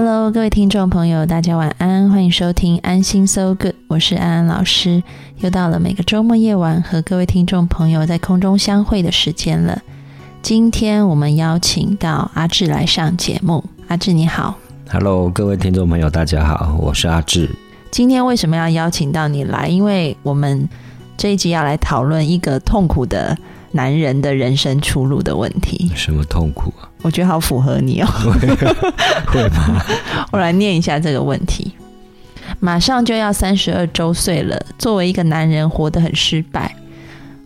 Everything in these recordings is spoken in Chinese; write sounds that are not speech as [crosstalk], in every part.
Hello，各位听众朋友，大家晚安，欢迎收听安心 So Good，我是安安老师。又到了每个周末夜晚和各位听众朋友在空中相会的时间了。今天我们邀请到阿志来上节目。阿志你好，Hello，各位听众朋友，大家好，我是阿志。今天为什么要邀请到你来？因为我们这一集要来讨论一个痛苦的男人的人生出路的问题。什么痛苦啊？我觉得好符合你哦。[laughs] 会吗？[laughs] 我来念一下这个问题。马上就要三十二周岁了，作为一个男人，活得很失败。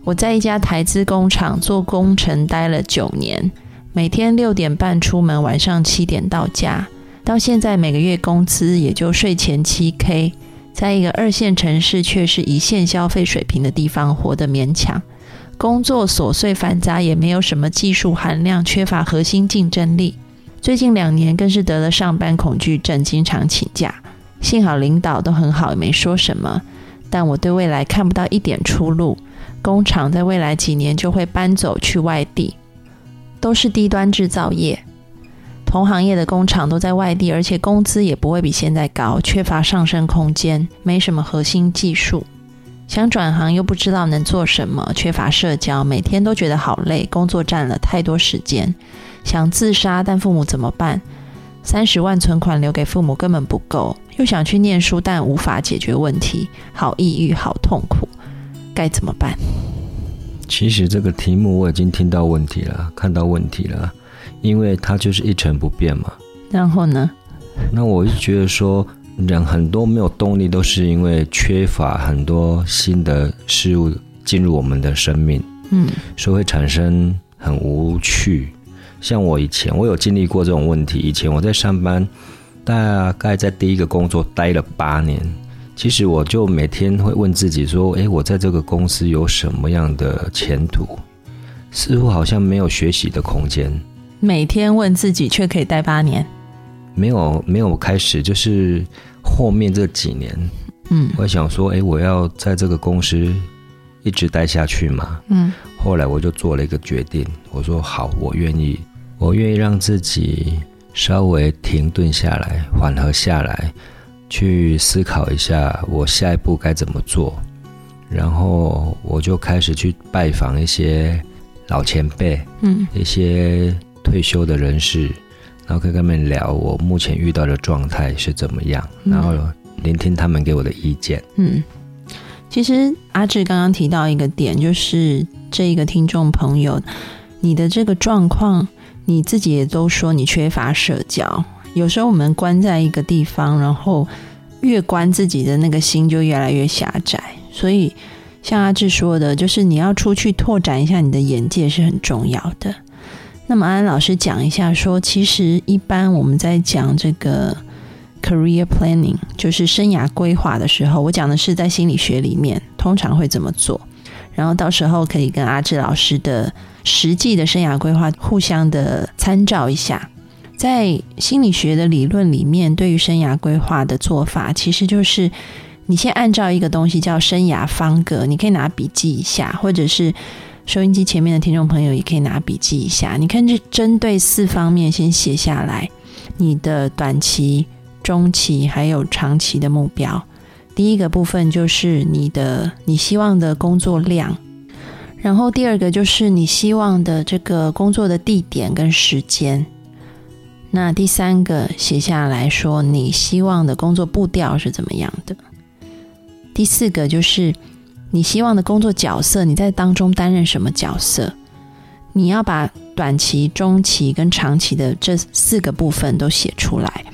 我在一家台资工厂做工程，待了九年，每天六点半出门，晚上七点到家。到现在每个月工资也就税前七 K，在一个二线城市却是一线消费水平的地方，活得勉强。工作琐碎繁杂，也没有什么技术含量，缺乏核心竞争力。最近两年更是得了上班恐惧症，经常请假。幸好领导都很好，也没说什么。但我对未来看不到一点出路。工厂在未来几年就会搬走去外地，都是低端制造业，同行业的工厂都在外地，而且工资也不会比现在高，缺乏上升空间，没什么核心技术。想转行又不知道能做什么，缺乏社交，每天都觉得好累，工作占了太多时间。想自杀，但父母怎么办？三十万存款留给父母根本不够，又想去念书，但无法解决问题，好抑郁，好痛苦。该怎么办？其实这个题目我已经听到问题了，看到问题了，因为它就是一成不变嘛。然后呢？那我就觉得说，人很多没有动力，都是因为缺乏很多新的事物进入我们的生命，嗯，所以会产生很无趣。像我以前，我有经历过这种问题。以前我在上班，大概在第一个工作待了八年。其实我就每天会问自己说：“诶，我在这个公司有什么样的前途？似乎好像没有学习的空间。”每天问自己，却可以待八年。没有，没有开始，就是后面这几年，嗯，我想说：“哎，我要在这个公司一直待下去嘛？”嗯。后来我就做了一个决定，我说：“好，我愿意，我愿意让自己稍微停顿下来，缓和下来。”去思考一下我下一步该怎么做，然后我就开始去拜访一些老前辈，嗯，一些退休的人士，然后可以跟他们聊我目前遇到的状态是怎么样，然后聆听他们给我的意见。嗯，其实阿志刚刚提到一个点，就是这一个听众朋友，你的这个状况，你自己也都说你缺乏社交。有时候我们关在一个地方，然后越关自己的那个心就越来越狭窄。所以像阿志说的，就是你要出去拓展一下你的眼界是很重要的。那么安安老师讲一下，说其实一般我们在讲这个 career planning，就是生涯规划的时候，我讲的是在心理学里面通常会怎么做，然后到时候可以跟阿志老师的实际的生涯规划互相的参照一下。在心理学的理论里面，对于生涯规划的做法，其实就是你先按照一个东西叫生涯方格，你可以拿笔记一下，或者是收音机前面的听众朋友也可以拿笔记一下。你看，这针对四方面先写下来，你的短期、中期还有长期的目标。第一个部分就是你的你希望的工作量，然后第二个就是你希望的这个工作的地点跟时间。那第三个写下来说，你希望的工作步调是怎么样的？第四个就是你希望的工作角色，你在当中担任什么角色？你要把短期、中期跟长期的这四个部分都写出来。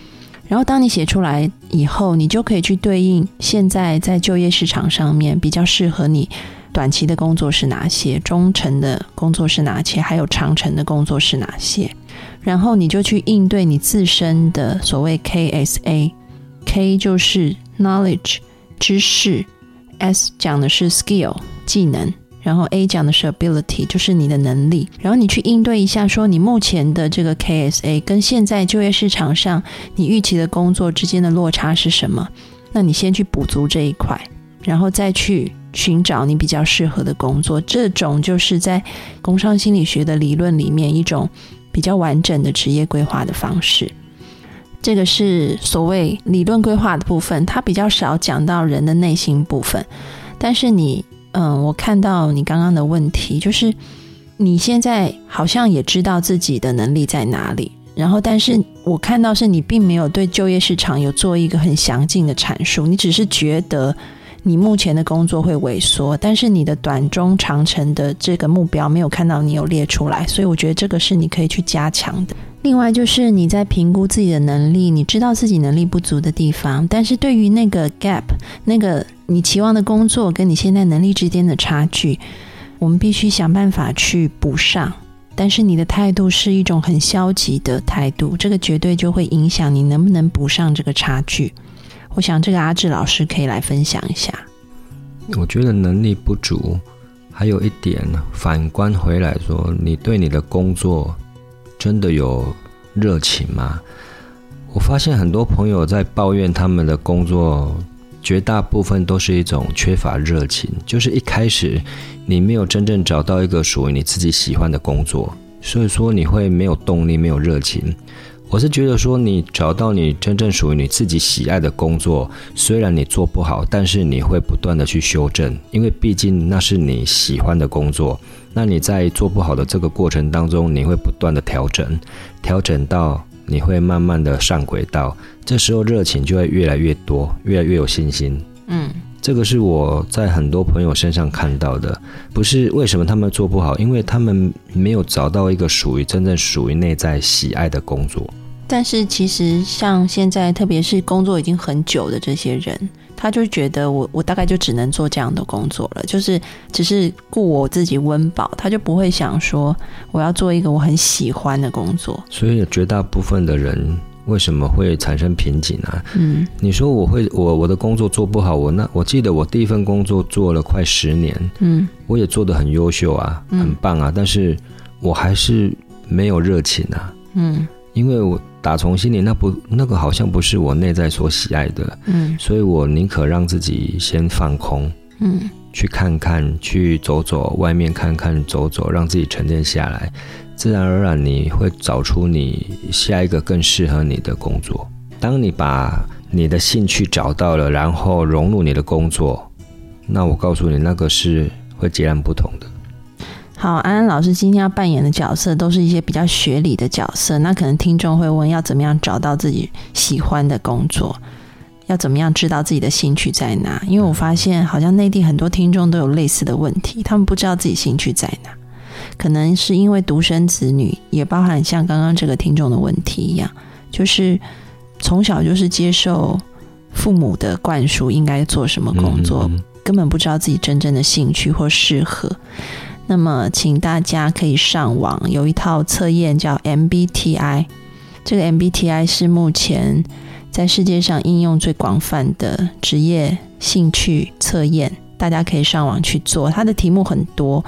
然后当你写出来以后，你就可以去对应现在在就业市场上面比较适合你短期的工作是哪些，中程的工作是哪些，还有长程的工作是哪些。然后你就去应对你自身的所谓 KSA，K 就是 knowledge 知识，S 讲的是 skill 技能。然后 A 讲的是 ability，就是你的能力。然后你去应对一下，说你目前的这个 KSA 跟现在就业市场上你预期的工作之间的落差是什么？那你先去补足这一块，然后再去寻找你比较适合的工作。这种就是在工商心理学的理论里面一种比较完整的职业规划的方式。这个是所谓理论规划的部分，它比较少讲到人的内心部分，但是你。嗯，我看到你刚刚的问题，就是你现在好像也知道自己的能力在哪里，然后，但是我看到是你并没有对就业市场有做一个很详尽的阐述，你只是觉得你目前的工作会萎缩，但是你的短中长程的这个目标没有看到你有列出来，所以我觉得这个是你可以去加强的。另外就是你在评估自己的能力，你知道自己能力不足的地方，但是对于那个 gap，那个你期望的工作跟你现在能力之间的差距，我们必须想办法去补上。但是你的态度是一种很消极的态度，这个绝对就会影响你能不能补上这个差距。我想这个阿志老师可以来分享一下。我觉得能力不足，还有一点反观回来说，你对你的工作。真的有热情吗？我发现很多朋友在抱怨他们的工作，绝大部分都是一种缺乏热情。就是一开始你没有真正找到一个属于你自己喜欢的工作，所以说你会没有动力、没有热情。我是觉得说，你找到你真正属于你自己喜爱的工作，虽然你做不好，但是你会不断的去修正，因为毕竟那是你喜欢的工作。那你在做不好的这个过程当中，你会不断的调整，调整到你会慢慢的上轨道，这时候热情就会越来越多，越来越有信心。嗯，这个是我在很多朋友身上看到的，不是为什么他们做不好，因为他们没有找到一个属于真正属于内在喜爱的工作。但是其实像现在，特别是工作已经很久的这些人。他就觉得我我大概就只能做这样的工作了，就是只是顾我自己温饱，他就不会想说我要做一个我很喜欢的工作。所以绝大部分的人为什么会产生瓶颈啊？嗯，你说我会我我的工作做不好，我那我记得我第一份工作做了快十年，嗯，我也做的很优秀啊，很棒啊，但是我还是没有热情啊，嗯，因为我。打从心里，那不那个好像不是我内在所喜爱的，嗯，所以我宁可让自己先放空，嗯，去看看，去走走外面看看走走，让自己沉淀下来，自然而然你会找出你下一个更适合你的工作。当你把你的兴趣找到了，然后融入你的工作，那我告诉你，那个是会截然不同的。好，安安老师今天要扮演的角色都是一些比较学理的角色。那可能听众会问，要怎么样找到自己喜欢的工作？要怎么样知道自己的兴趣在哪？因为我发现，好像内地很多听众都有类似的问题，他们不知道自己兴趣在哪。可能是因为独生子女，也包含像刚刚这个听众的问题一样，就是从小就是接受父母的灌输，应该做什么工作，根本不知道自己真正的兴趣或适合。那么，请大家可以上网，有一套测验叫 MBTI。这个 MBTI 是目前在世界上应用最广泛的职业兴趣测验，大家可以上网去做。它的题目很多，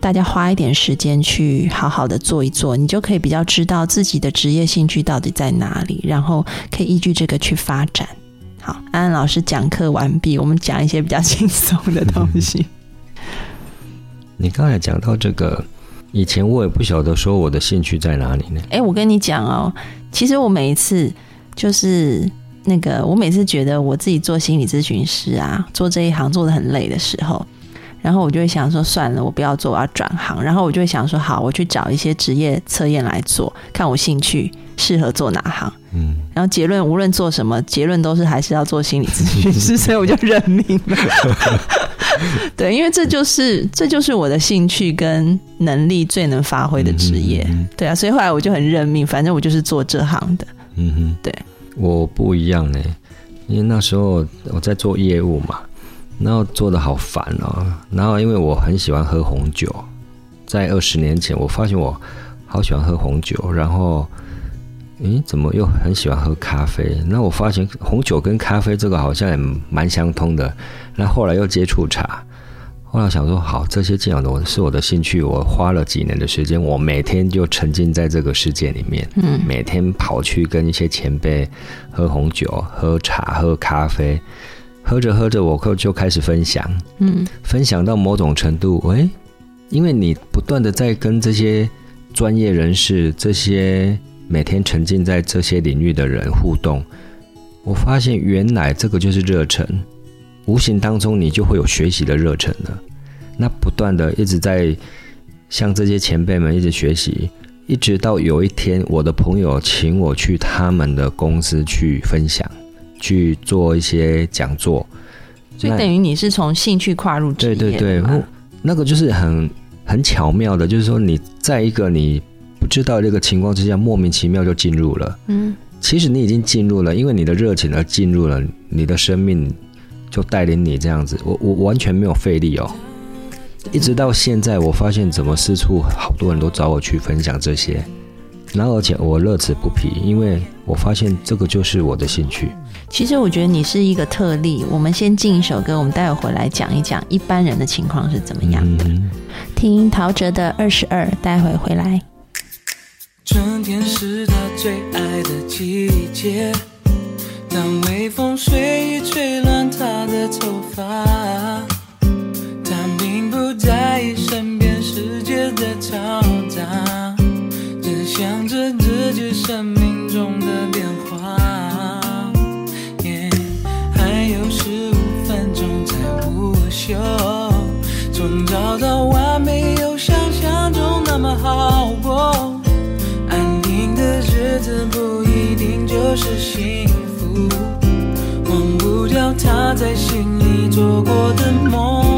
大家花一点时间去好好的做一做，你就可以比较知道自己的职业兴趣到底在哪里，然后可以依据这个去发展。好，安安老师讲课完毕，我们讲一些比较轻松的东西。你刚才讲到这个，以前我也不晓得说我的兴趣在哪里呢。哎，我跟你讲哦，其实我每一次就是那个，我每次觉得我自己做心理咨询师啊，做这一行做的很累的时候，然后我就会想说，算了，我不要做，我要转行。然后我就会想说，好，我去找一些职业测验来做，看我兴趣适合做哪行。嗯，然后结论无论做什么，结论都是还是要做心理咨询师，[laughs] 所以我就认命了。[laughs] 对，因为这就是这就是我的兴趣跟能力最能发挥的职业。对啊，所以后来我就很认命，反正我就是做这行的。嗯哼，对，我不一样呢，因为那时候我在做业务嘛，然后做的好烦哦。然后因为我很喜欢喝红酒，在二十年前，我发现我好喜欢喝红酒，然后，诶，怎么又很喜欢喝咖啡？那我发现红酒跟咖啡这个好像也蛮相通的。那后来又接触茶，后来想说，好，这些这样的我是我的兴趣。我花了几年的时间，我每天就沉浸在这个世界里面，嗯，每天跑去跟一些前辈喝红酒、喝茶、喝咖啡，喝着喝着，我就就开始分享，嗯，分享到某种程度，诶，因为你不断的在跟这些。专业人士，这些每天沉浸在这些领域的人互动，我发现原来这个就是热忱，无形当中你就会有学习的热忱了。那不断的一直在向这些前辈们一直学习，一直到有一天，我的朋友请我去他们的公司去分享，去做一些讲座。所以等于你是从兴趣跨入职业，对对对，那个就是很。很巧妙的，就是说你在一个你不知道这个情况之下，莫名其妙就进入了。嗯，其实你已经进入了，因为你的热情而进入了，你的生命就带领你这样子。我我完全没有费力哦，一直到现在，我发现怎么四处好多人都找我去分享这些。然后，而且我乐此不疲，因为我发现这个就是我的兴趣。其实我觉得你是一个特例。我们先进一首歌，我们待会回来讲一讲一般人的情况是怎么样的。听陶喆的《二十二》，待会回来。春天是他最爱的季节，当微风随意吹乱他的头发，他并不在意身边世界的嘈杂。只想着自己生命中的变化，还有十五分钟才午休，从早到晚没有想象中那么好。子不一定就是幸福，忘不掉他在心里做过的梦。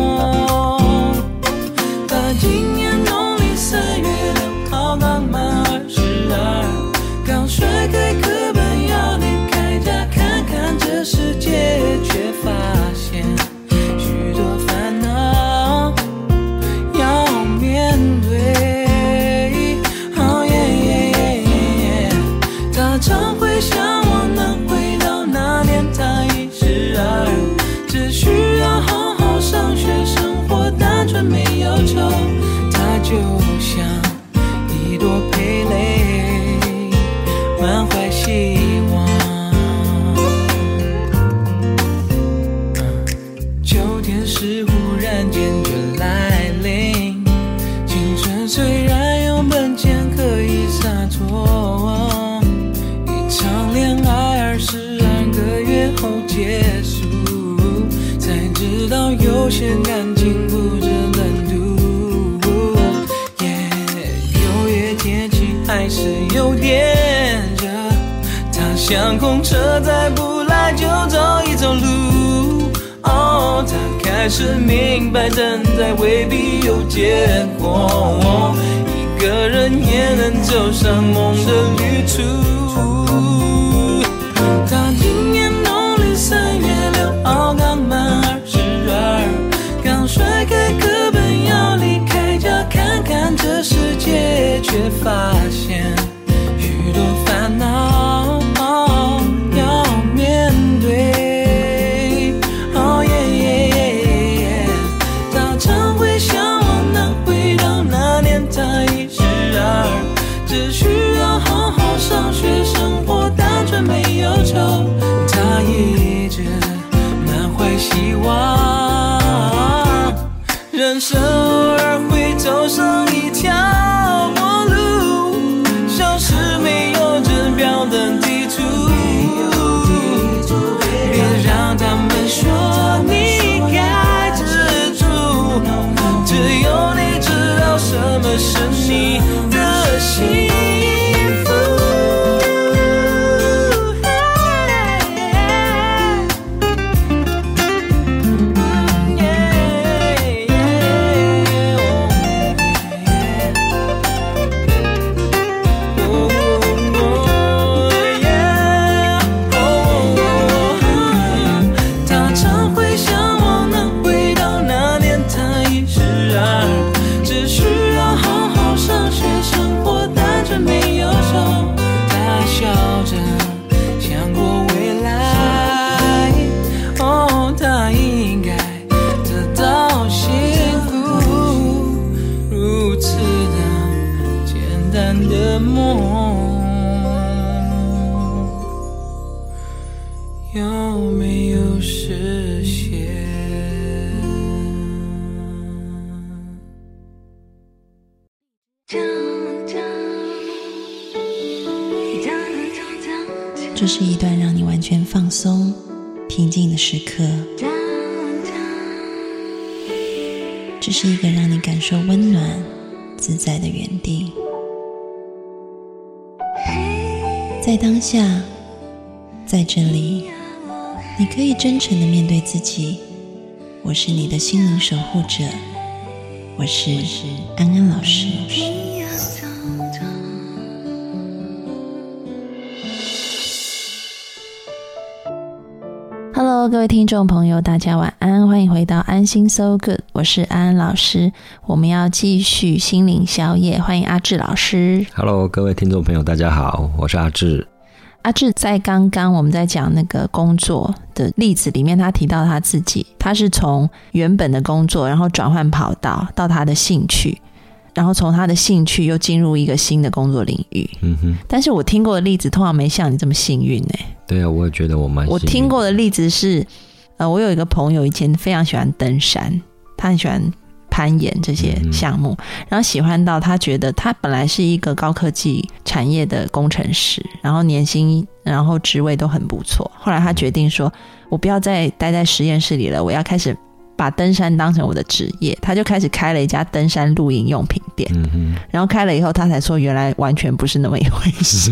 天气还是有点热，他。像空车再不来就走一走路。哦，他开始明白等待未必有结果，一个人也能走上梦的旅途。却发现许多烦恼、要面对。哦耶耶耶耶，他常会向往能回到那年他，一十二，只需要好好上学，生活单纯没忧愁。他一直满怀希望，人生偶尔会走上。是你。在当下，在这里，你可以真诚的面对自己。我是你的心灵守护者，我是安安老师。Hello，各位听众朋友，大家晚安，欢迎回到安心 So Good，我是安安老师，我们要继续心灵宵夜，欢迎阿志老师。Hello，各位听众朋友，大家好，我是阿志。阿志在刚刚我们在讲那个工作的例子里面，他提到他自己，他是从原本的工作，然后转换跑道到他的兴趣。然后从他的兴趣又进入一个新的工作领域，嗯哼。但是我听过的例子通常没像你这么幸运呢。对啊，我也觉得我蛮。我听过的例子是，呃，我有一个朋友以前非常喜欢登山，他很喜欢攀岩这些项目，然后喜欢到他觉得他本来是一个高科技产业的工程师，然后年薪然后职位都很不错。后来他决定说，我不要再待在实验室里了，我要开始。把登山当成我的职业，他就开始开了一家登山露营用品店。嗯然后开了以后，他才说原来完全不是那么一回事。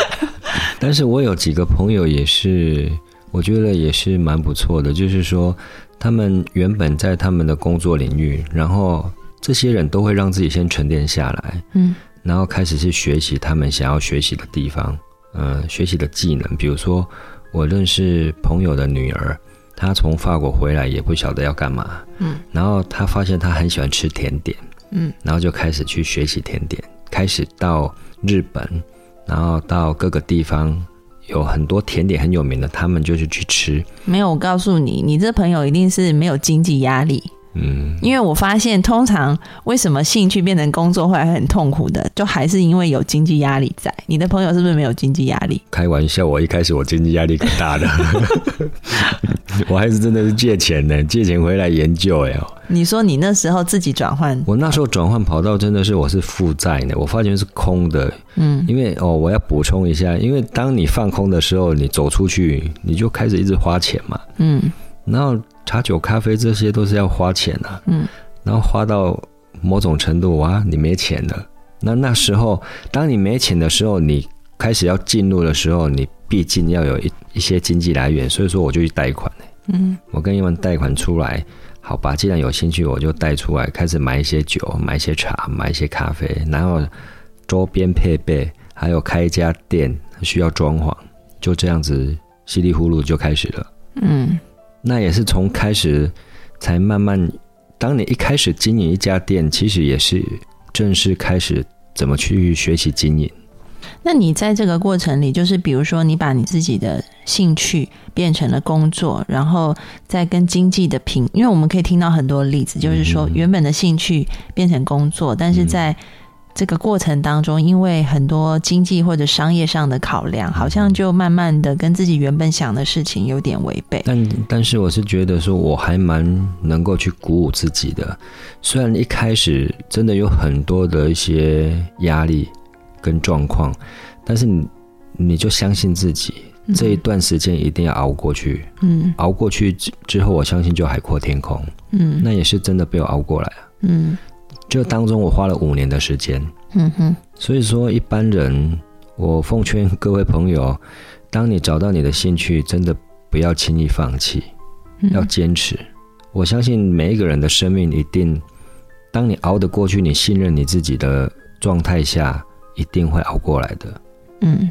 [laughs] 但是我有几个朋友也是，我觉得也是蛮不错的，就是说他们原本在他们的工作领域，然后这些人都会让自己先沉淀下来，嗯，然后开始去学习他们想要学习的地方，嗯，学习的技能，比如说我认识朋友的女儿。她从法国回来也不晓得要干嘛，嗯，然后她发现她很喜欢吃甜点，嗯，然后就开始去学习甜点，开始到日本，然后到各个地方有很多甜点很有名的，他们就是去吃。没有，我告诉你，你这朋友一定是没有经济压力。嗯，因为我发现，通常为什么兴趣变成工作会很痛苦的，就还是因为有经济压力在。你的朋友是不是没有经济压力？开玩笑，我一开始我经济压力可大的，[laughs] 我还是真的是借钱呢，借钱回来研究哎。你说你那时候自己转换，我那时候转换跑道真的是我是负债呢，我发现是空的。嗯，因为哦，我要补充一下，因为当你放空的时候，你走出去，你就开始一直花钱嘛。嗯，然后。茶酒咖啡这些都是要花钱的，嗯，然后花到某种程度哇，你没钱了。那那时候，当你没钱的时候，你开始要进入的时候，你毕竟要有一一些经济来源，所以说我就去贷款嗯，我跟他们贷款出来，好吧，既然有兴趣，我就贷出来，开始买一些酒，买一些茶，买一些咖啡，然后周边配备，还有开一家店需要装潢，就这样子稀里糊涂就开始了，嗯。那也是从开始才慢慢，当你一开始经营一家店，其实也是正式开始怎么去学习经营。那你在这个过程里，就是比如说你把你自己的兴趣变成了工作，然后再跟经济的平，因为我们可以听到很多例子，就是说原本的兴趣变成工作，但是在这个过程当中，因为很多经济或者商业上的考量，好像就慢慢的跟自己原本想的事情有点违背。但但是我是觉得说，我还蛮能够去鼓舞自己的。虽然一开始真的有很多的一些压力跟状况，但是你你就相信自己，这一段时间一定要熬过去。嗯，熬过去之之后，我相信就海阔天空。嗯，那也是真的被我熬过来啊。嗯。这当中我花了五年的时间，嗯哼，所以说一般人，我奉劝各位朋友，当你找到你的兴趣，真的不要轻易放弃，要坚持。我相信每一个人的生命一定，当你熬得过去，你信任你自己的状态下，一定会熬过来的。嗯。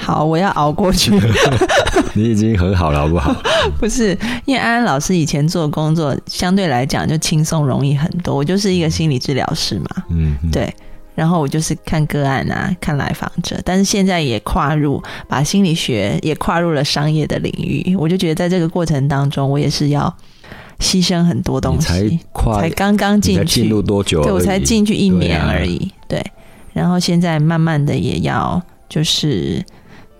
好，我要熬过去。[laughs] 你已经很好了，好不好？[laughs] 不是，因为安安老师以前做工作相对来讲就轻松容易很多。我就是一个心理治疗师嘛，嗯，对。然后我就是看个案啊，看来访者。但是现在也跨入把心理学也跨入了商业的领域。我就觉得在这个过程当中，我也是要牺牲很多东西。才跨，才刚刚进去，进入多久？对我才进去一年而已。对。然后现在慢慢的也要就是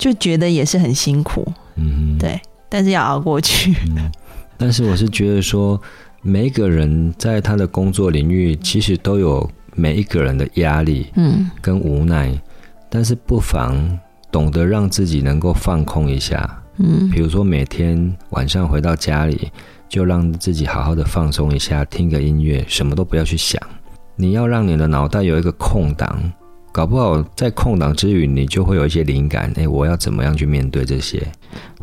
就觉得也是很辛苦，嗯，对，但是要熬过去。但是我是觉得说，每一个人在他的工作领域，其实都有每一个人的压力，嗯，跟无奈，但是不妨懂得让自己能够放空一下。嗯，比如说每天晚上回到家里，就让自己好好的放松一下，听个音乐，什么都不要去想。你要让你的脑袋有一个空档，搞不好在空档之余，你就会有一些灵感。哎，我要怎么样去面对这些？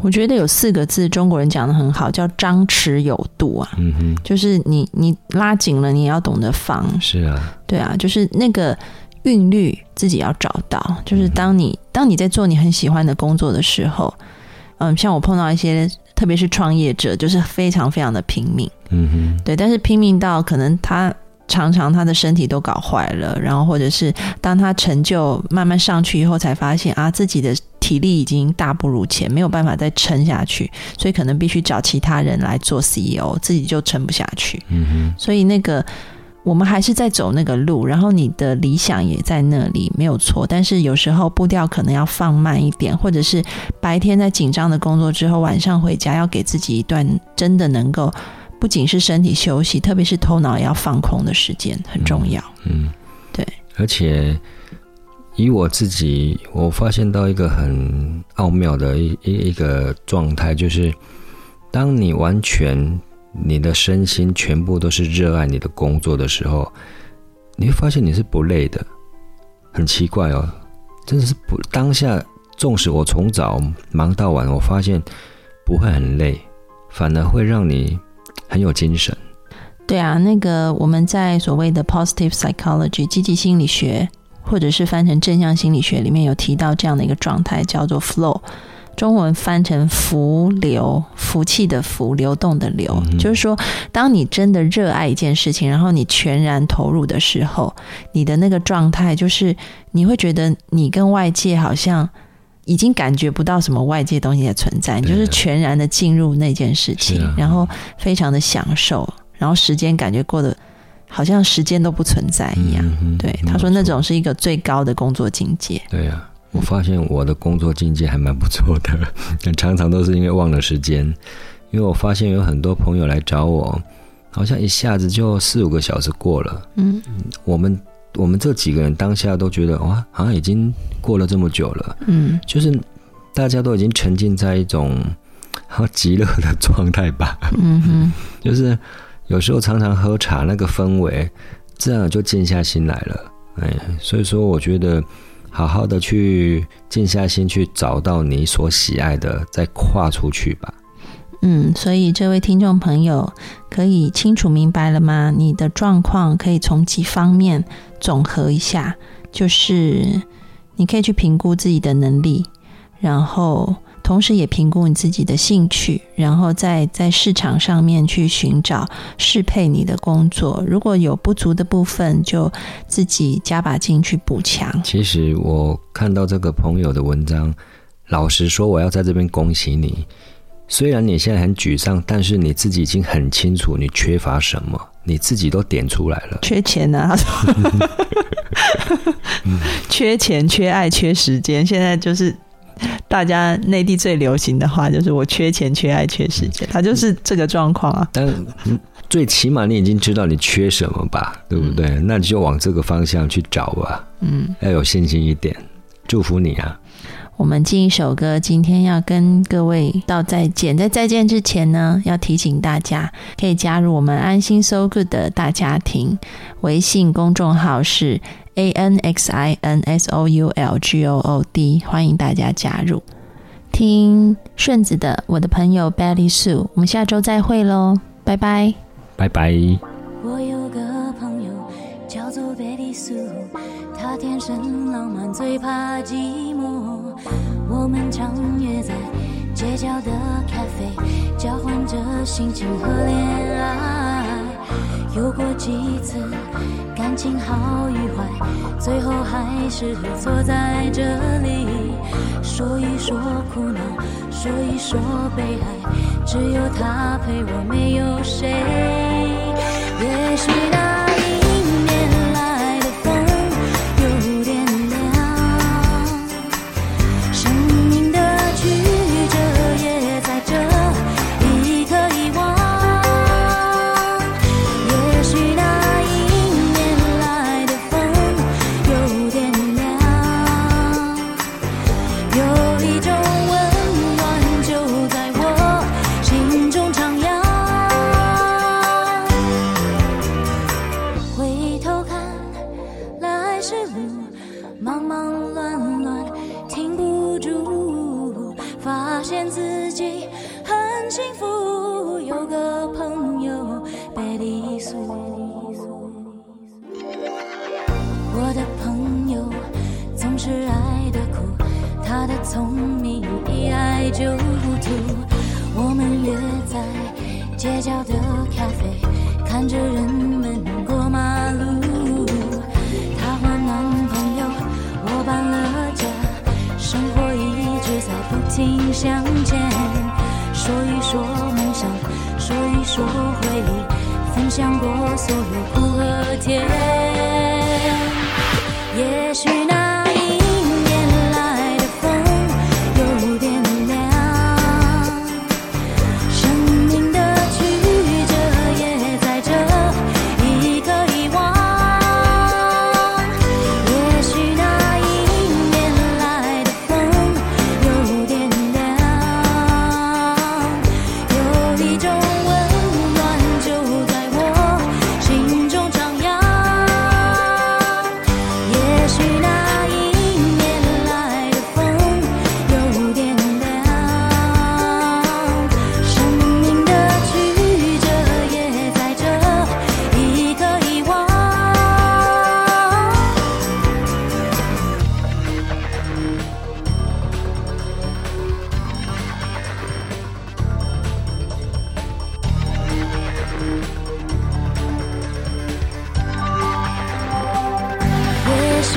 我觉得有四个字，中国人讲的很好，叫张弛有度啊。嗯哼，就是你你拉紧了，你也要懂得放。是啊，对啊，就是那个韵律自己要找到。就是当你当你在做你很喜欢的工作的时候。嗯，像我碰到一些，特别是创业者，就是非常非常的拼命，嗯哼，对，但是拼命到可能他常常他的身体都搞坏了，然后或者是当他成就慢慢上去以后，才发现啊，自己的体力已经大不如前，没有办法再撑下去，所以可能必须找其他人来做 CEO，自己就撑不下去，嗯哼，所以那个。我们还是在走那个路，然后你的理想也在那里，没有错。但是有时候步调可能要放慢一点，或者是白天在紧张的工作之后，晚上回家要给自己一段真的能够不仅是身体休息，特别是头脑也要放空的时间，很重要。嗯，对。而且以我自己，我发现到一个很奥妙的一一一个状态，就是当你完全。你的身心全部都是热爱你的工作的时候，你会发现你是不累的，很奇怪哦，真的是不当下，纵使我从早忙到晚，我发现不会很累，反而会让你很有精神。对啊，那个我们在所谓的 positive psychology 积极心理学，或者是翻成正向心理学里面有提到这样的一个状态，叫做 flow。中文翻成“浮流”，福气的“福”，流动的“流”，就是说，当你真的热爱一件事情，然后你全然投入的时候，你的那个状态就是你会觉得你跟外界好像已经感觉不到什么外界东西的存在，你就是全然的进入那件事情，然后非常的享受，然后时间感觉过得好像时间都不存在一样。对，他说那种是一个最高的工作境界。对呀。我发现我的工作境界还蛮不错的，但 [laughs] 常常都是因为忘了时间。因为我发现有很多朋友来找我，好像一下子就四五个小时过了。嗯，我们我们这几个人当下都觉得哇，好像已经过了这么久了。嗯，就是大家都已经沉浸在一种好极乐的状态吧。嗯哼，[laughs] 就是有时候常常喝茶那个氛围，这样就静下心来了。哎，所以说我觉得。好好的去静下心去找到你所喜爱的，再跨出去吧。嗯，所以这位听众朋友可以清楚明白了吗？你的状况可以从几方面总和一下，就是你可以去评估自己的能力，然后。同时也评估你自己的兴趣，然后再在市场上面去寻找适配你的工作。如果有不足的部分，就自己加把劲去补强。其实我看到这个朋友的文章，老实说，我要在这边恭喜你。虽然你现在很沮丧，但是你自己已经很清楚你缺乏什么，你自己都点出来了。缺钱啊！[laughs] 缺钱、缺爱、缺时间，现在就是。大家内地最流行的话就是“我缺钱、缺爱、缺时间”，他就是这个状况啊。但最起码你已经知道你缺什么吧，对不对？那你就往这个方向去找吧。嗯，要有信心一点。祝福你啊！我们进一首歌，今天要跟各位道再见。在再见之前呢，要提醒大家可以加入我们安心 So Good 的大家庭。微信公众号是。A N X I N S O U L G O O D，欢迎大家加入。听顺子的《我的朋友 Betty Sue》，我们下周再会喽，拜拜，拜拜。我有个朋友叫做 Betty Sue，她天生浪漫，最怕寂寞。街角的咖啡，交换着心情和恋爱。有过几次感情好与坏，最后还是坐在这里说一说苦恼，说一说悲哀，只有他陪我，没有谁。也许那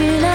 雨来